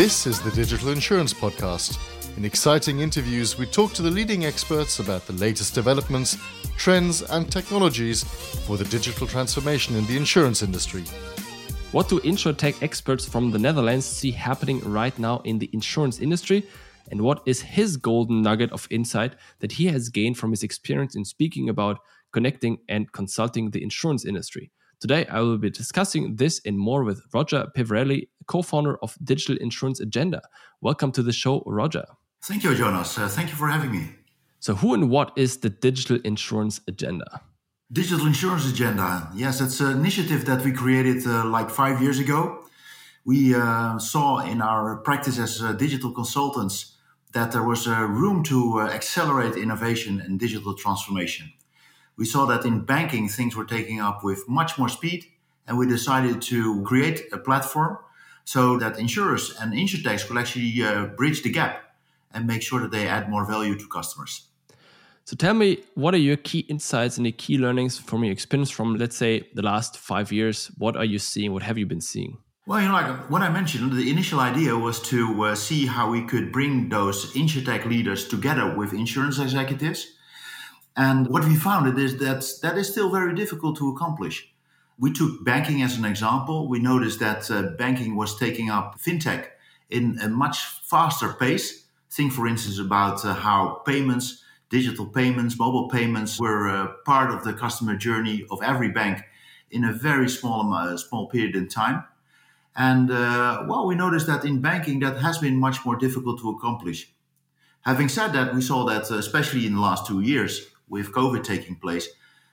This is the Digital Insurance Podcast. In exciting interviews, we talk to the leading experts about the latest developments, trends, and technologies for the digital transformation in the insurance industry. What do insurtech experts from the Netherlands see happening right now in the insurance industry? And what is his golden nugget of insight that he has gained from his experience in speaking about connecting and consulting the insurance industry? Today, I will be discussing this and more with Roger Peverelli, co founder of Digital Insurance Agenda. Welcome to the show, Roger. Thank you, Jonas. Uh, thank you for having me. So, who and what is the Digital Insurance Agenda? Digital Insurance Agenda. Yes, it's an initiative that we created uh, like five years ago. We uh, saw in our practice as uh, digital consultants that there was a room to uh, accelerate innovation and digital transformation. We saw that in banking, things were taking up with much more speed, and we decided to create a platform so that insurers and insurtechs could actually uh, bridge the gap and make sure that they add more value to customers. So tell me, what are your key insights and the key learnings from your experience from, let's say, the last five years? What are you seeing? What have you been seeing? Well, you know, like what I mentioned, the initial idea was to uh, see how we could bring those insurtech leaders together with insurance executives. And what we found is that that is still very difficult to accomplish. We took banking as an example. We noticed that uh, banking was taking up fintech in a much faster pace. Think, for instance, about uh, how payments, digital payments, mobile payments were uh, part of the customer journey of every bank in a very small, uh, small period in time. And uh, well, we noticed that in banking, that has been much more difficult to accomplish. Having said that, we saw that, uh, especially in the last two years, with COVID taking place,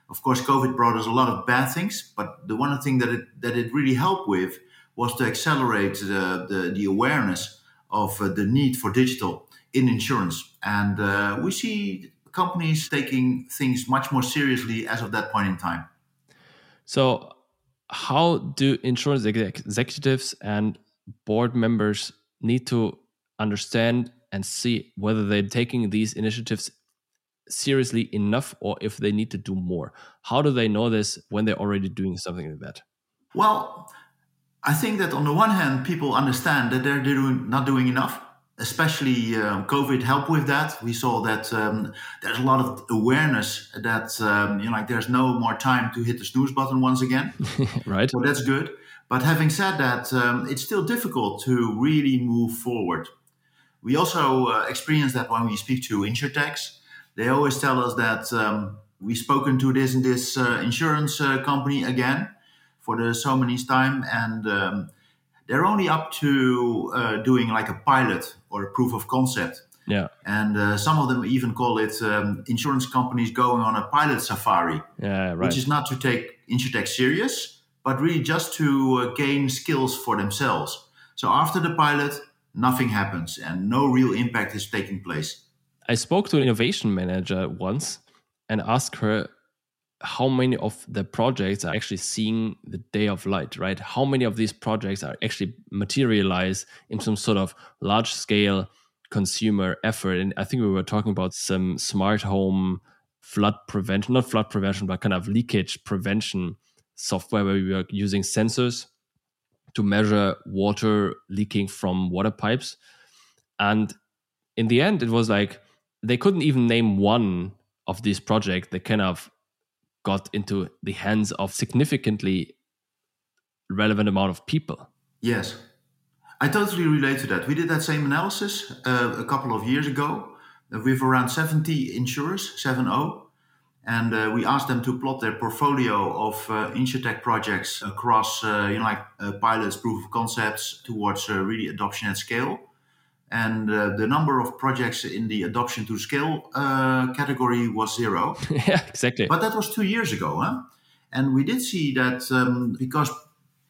of course, COVID brought us a lot of bad things. But the one thing that it that it really helped with was to accelerate the the, the awareness of uh, the need for digital in insurance, and uh, we see companies taking things much more seriously as of that point in time. So, how do insurance executives and board members need to understand and see whether they're taking these initiatives seriously enough or if they need to do more? How do they know this when they're already doing something like that? Well, I think that on the one hand, people understand that they're doing, not doing enough. Especially um, COVID helped with that. We saw that um, there's a lot of awareness that um, you know, like there's no more time to hit the snooze button once again. right. So that's good. But having said that, um, it's still difficult to really move forward. We also uh, experience that when we speak to insurtechs they always tell us that um, we've spoken to this and this uh, insurance uh, company again for the so many time, and um, they're only up to uh, doing like a pilot or a proof of concept. Yeah. And uh, some of them even call it um, insurance companies going on a pilot safari. Yeah, right. Which is not to take insurtech serious, but really just to uh, gain skills for themselves. So after the pilot, nothing happens and no real impact is taking place. I spoke to an innovation manager once and asked her how many of the projects are actually seeing the day of light, right? How many of these projects are actually materialize in some sort of large scale consumer effort? And I think we were talking about some smart home flood prevention, not flood prevention, but kind of leakage prevention software where we were using sensors to measure water leaking from water pipes. And in the end, it was like they couldn't even name one of these projects that kind of got into the hands of significantly relevant amount of people. Yes, I totally relate to that. We did that same analysis uh, a couple of years ago with around 70 insurers, 7-0, and uh, we asked them to plot their portfolio of uh, insurtech projects across, uh, you know, like uh, pilots, proof of concepts towards uh, really adoption at scale and uh, the number of projects in the adoption to scale uh, category was zero. yeah, exactly. But that was two years ago, huh? And we did see that um, because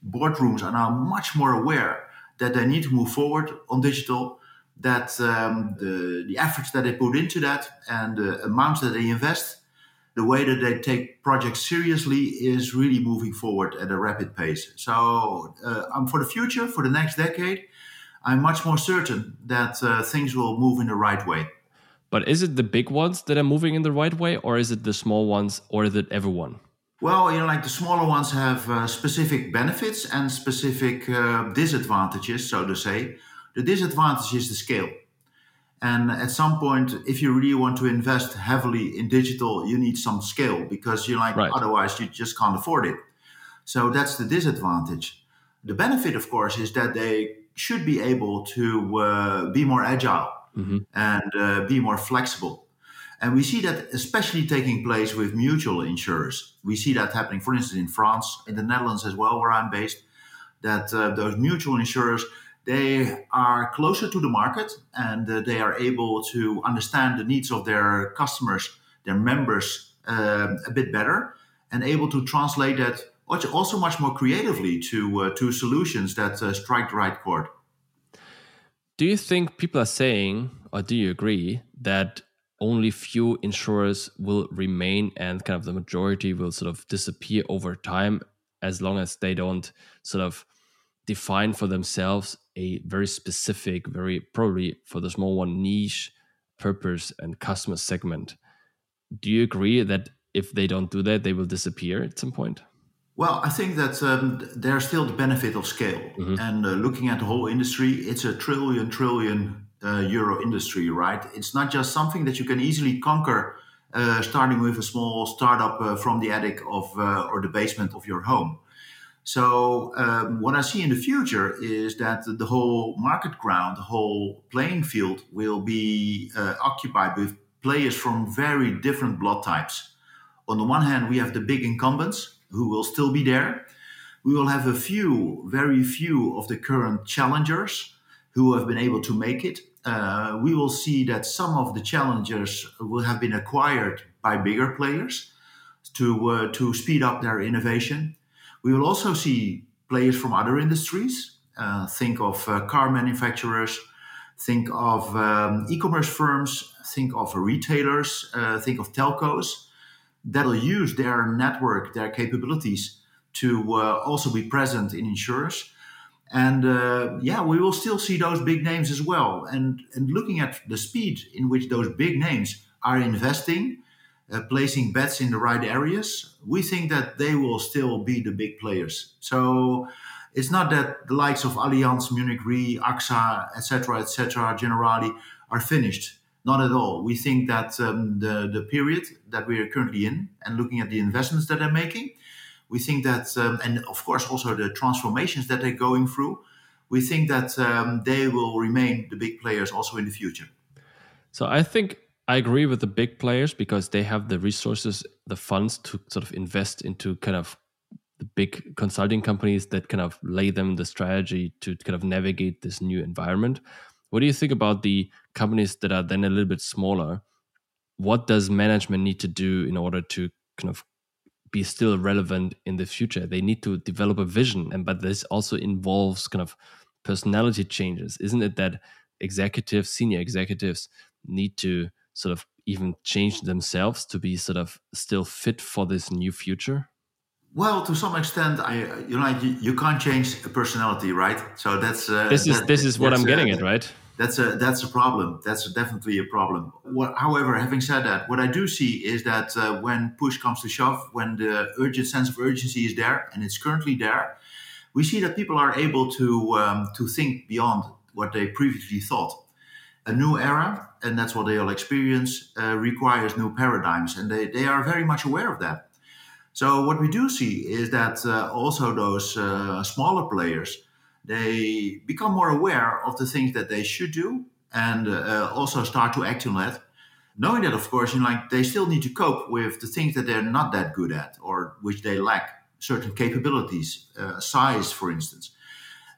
boardrooms are now much more aware that they need to move forward on digital, that um, the, the efforts that they put into that and the amounts that they invest, the way that they take projects seriously is really moving forward at a rapid pace. So, uh, um, for the future, for the next decade, I'm much more certain that uh, things will move in the right way. But is it the big ones that are moving in the right way, or is it the small ones, or is it everyone? Well, you know, like the smaller ones have uh, specific benefits and specific uh, disadvantages, so to say. The disadvantage is the scale. And at some point, if you really want to invest heavily in digital, you need some scale because you're like, right. otherwise you just can't afford it. So that's the disadvantage. The benefit, of course, is that they should be able to uh, be more agile mm-hmm. and uh, be more flexible. And we see that especially taking place with mutual insurers. We see that happening, for instance, in France, in the Netherlands as well, where I'm based, that uh, those mutual insurers they are closer to the market and uh, they are able to understand the needs of their customers, their members, uh, a bit better, and able to translate that also much more creatively to uh, to solutions that uh, strike the right chord. Do you think people are saying, or do you agree that only few insurers will remain and kind of the majority will sort of disappear over time as long as they don't sort of define for themselves a very specific, very probably for the small one niche purpose and customer segment. Do you agree that if they don't do that, they will disappear at some point? Well, I think that um, there's still the benefit of scale. Mm-hmm. And uh, looking at the whole industry, it's a trillion, trillion uh, euro industry, right? It's not just something that you can easily conquer uh, starting with a small startup uh, from the attic of uh, or the basement of your home. So um, what I see in the future is that the whole market ground, the whole playing field will be uh, occupied with players from very different blood types. On the one hand, we have the big incumbents who will still be there. We will have a few, very few of the current challengers who have been able to make it. Uh, we will see that some of the challengers will have been acquired by bigger players to, uh, to speed up their innovation. We will also see players from other industries. Uh, think of uh, car manufacturers, think of um, e commerce firms, think of retailers, uh, think of telcos that'll use their network, their capabilities to uh, also be present in insurers. And uh, yeah, we will still see those big names as well. And, and looking at the speed in which those big names are investing uh, placing bets in the right areas, we think that they will still be the big players. So it's not that the likes of Allianz, Munich Re, AXA, etc., etc., Generali are finished. Not at all. We think that um, the the period that we are currently in, and looking at the investments that they're making, we think that, um, and of course also the transformations that they're going through, we think that um, they will remain the big players also in the future. So I think I agree with the big players because they have the resources, the funds to sort of invest into kind of the big consulting companies that kind of lay them the strategy to kind of navigate this new environment. What do you think about the companies that are then a little bit smaller? What does management need to do in order to kind of be still relevant in the future? They need to develop a vision, and but this also involves kind of personality changes. Isn't it that executives, senior executives, need to sort of even change themselves to be sort of still fit for this new future? Well, to some extent, I you know you, you can't change a personality, right? So that's uh, this is that, this is what I'm getting at, right? That's a that's a problem. That's definitely a problem. What, however, having said that, what I do see is that uh, when push comes to shove, when the urgent sense of urgency is there, and it's currently there, we see that people are able to um, to think beyond what they previously thought a new era, and that's what they all experience, uh, requires new paradigms, and they, they are very much aware of that. So what we do see is that uh, also those uh, smaller players they become more aware of the things that they should do, and uh, also start to act on that. Knowing that, of course, you know, like they still need to cope with the things that they're not that good at or which they lack certain capabilities, uh, size, for instance.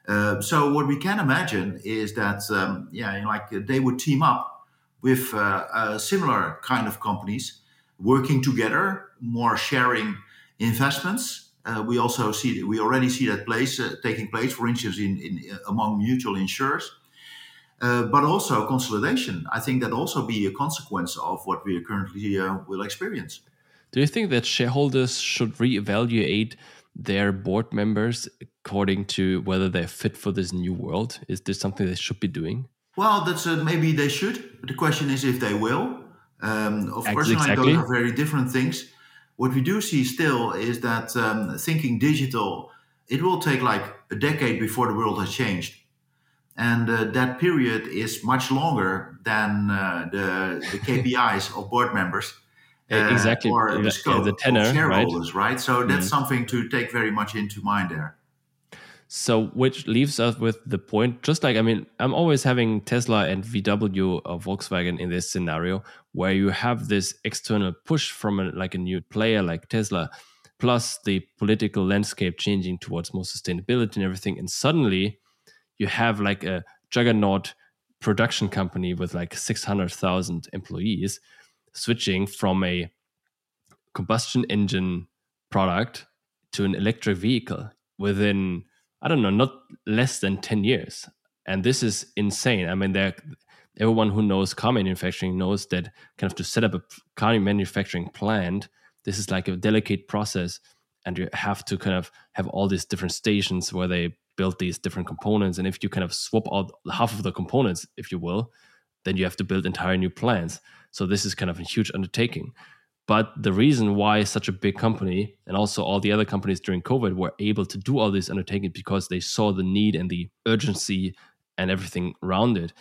Uh, so what we can imagine is that um, yeah, like they would team up with uh, similar kind of companies working together, more sharing investments. Uh, we also see we already see that place uh, taking place, for instance, in, in among mutual insurers. but also consolidation. I think that also be a consequence of what we currently will experience. Do you think that shareholders should reevaluate their board members according to whether they're fit for this new world? Is this something they should be doing? Well, that's uh, maybe they should. But the question is if they will. Um, of course, exactly. those are very different things. What we do see still is that um, thinking digital, it will take like a decade before the world has changed. and uh, that period is much longer than uh, the, the KPIs of board members. Uh, exactly, or the scope the tenor, of shareholders, right? right? So that's mm. something to take very much into mind there. So, which leaves us with the point, just like, I mean, I'm always having Tesla and VW or Volkswagen in this scenario where you have this external push from a, like a new player like Tesla, plus the political landscape changing towards more sustainability and everything. And suddenly you have like a juggernaut production company with like 600,000 employees switching from a combustion engine product to an electric vehicle within i don't know not less than 10 years. And this is insane. I mean everyone who knows car manufacturing knows that kind of to set up a car manufacturing plant this is like a delicate process. And you have to kind of have all these different stations where they build these different components. And if you kind of swap out half of the components if you will then you have to build entire new plants. So this is kind of a huge undertaking but the reason why such a big company and also all the other companies during covid were able to do all these undertakings because they saw the need and the urgency and everything around it.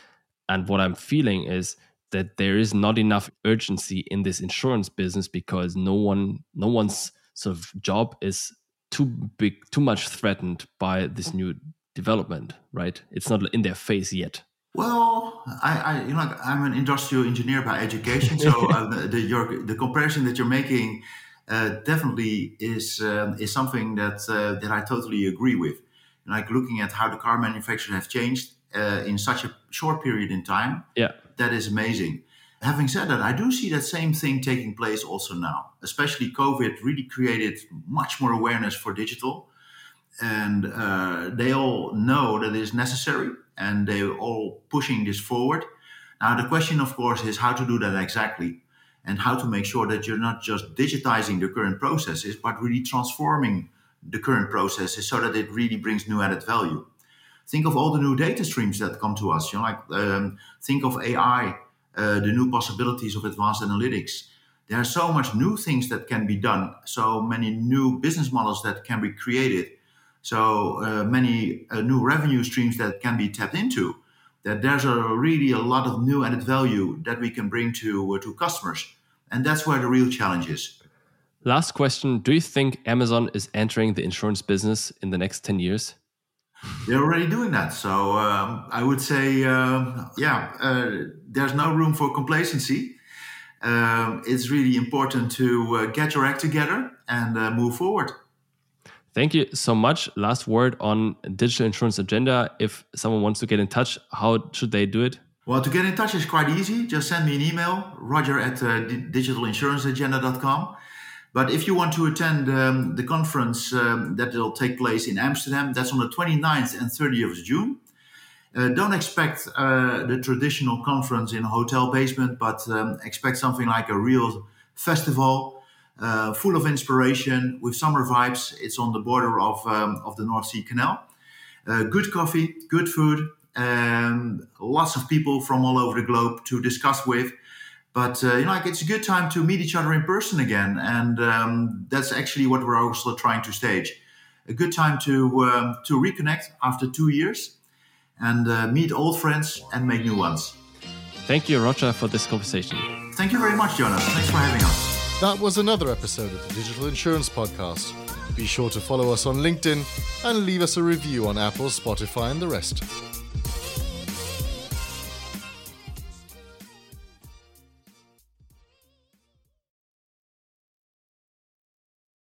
And what i'm feeling is that there is not enough urgency in this insurance business because no one no one's sort of job is too big too much threatened by this new development right? It's not in their face yet well i, I you know i'm an industrial engineer by education so uh, the, the, your, the comparison that you're making uh, definitely is um, is something that uh, that i totally agree with like looking at how the car manufacturers have changed uh, in such a short period in time yeah that is amazing. Having said that, I do see that same thing taking place also now. Especially COVID really created much more awareness for digital. And uh, they all know that it is necessary and they're all pushing this forward. Now, the question, of course, is how to do that exactly and how to make sure that you're not just digitizing the current processes, but really transforming the current processes so that it really brings new added value think of all the new data streams that come to us. You know, like um, think of AI, uh, the new possibilities of advanced analytics. There are so much new things that can be done, so many new business models that can be created, so uh, many uh, new revenue streams that can be tapped into. That there's a really a lot of new added value that we can bring to uh, to customers, and that's where the real challenge is. Last question: Do you think Amazon is entering the insurance business in the next ten years? They're already doing that. So um, I would say, um, yeah, uh, there's no room for complacency. Um, it's really important to uh, get your act together and uh, move forward. Thank you so much. Last word on digital insurance agenda. If someone wants to get in touch, how should they do it? Well, to get in touch is quite easy. Just send me an email, roger at uh, digitalinsuranceagenda.com. But if you want to attend um, the conference um, that will take place in Amsterdam, that's on the 29th and 30th of June. Uh, don't expect uh, the traditional conference in a hotel basement, but um, expect something like a real festival uh, full of inspiration with summer vibes. It's on the border of, um, of the North Sea Canal. Uh, good coffee, good food, and lots of people from all over the globe to discuss with. But uh, you know, like it's a good time to meet each other in person again, and um, that's actually what we're also trying to stage. A good time to um, to reconnect after two years, and uh, meet old friends and make new ones. Thank you, Roger, for this conversation. Thank you very much, Jonas. Thanks for having us. That was another episode of the Digital Insurance Podcast. Be sure to follow us on LinkedIn and leave us a review on Apple, Spotify, and the rest.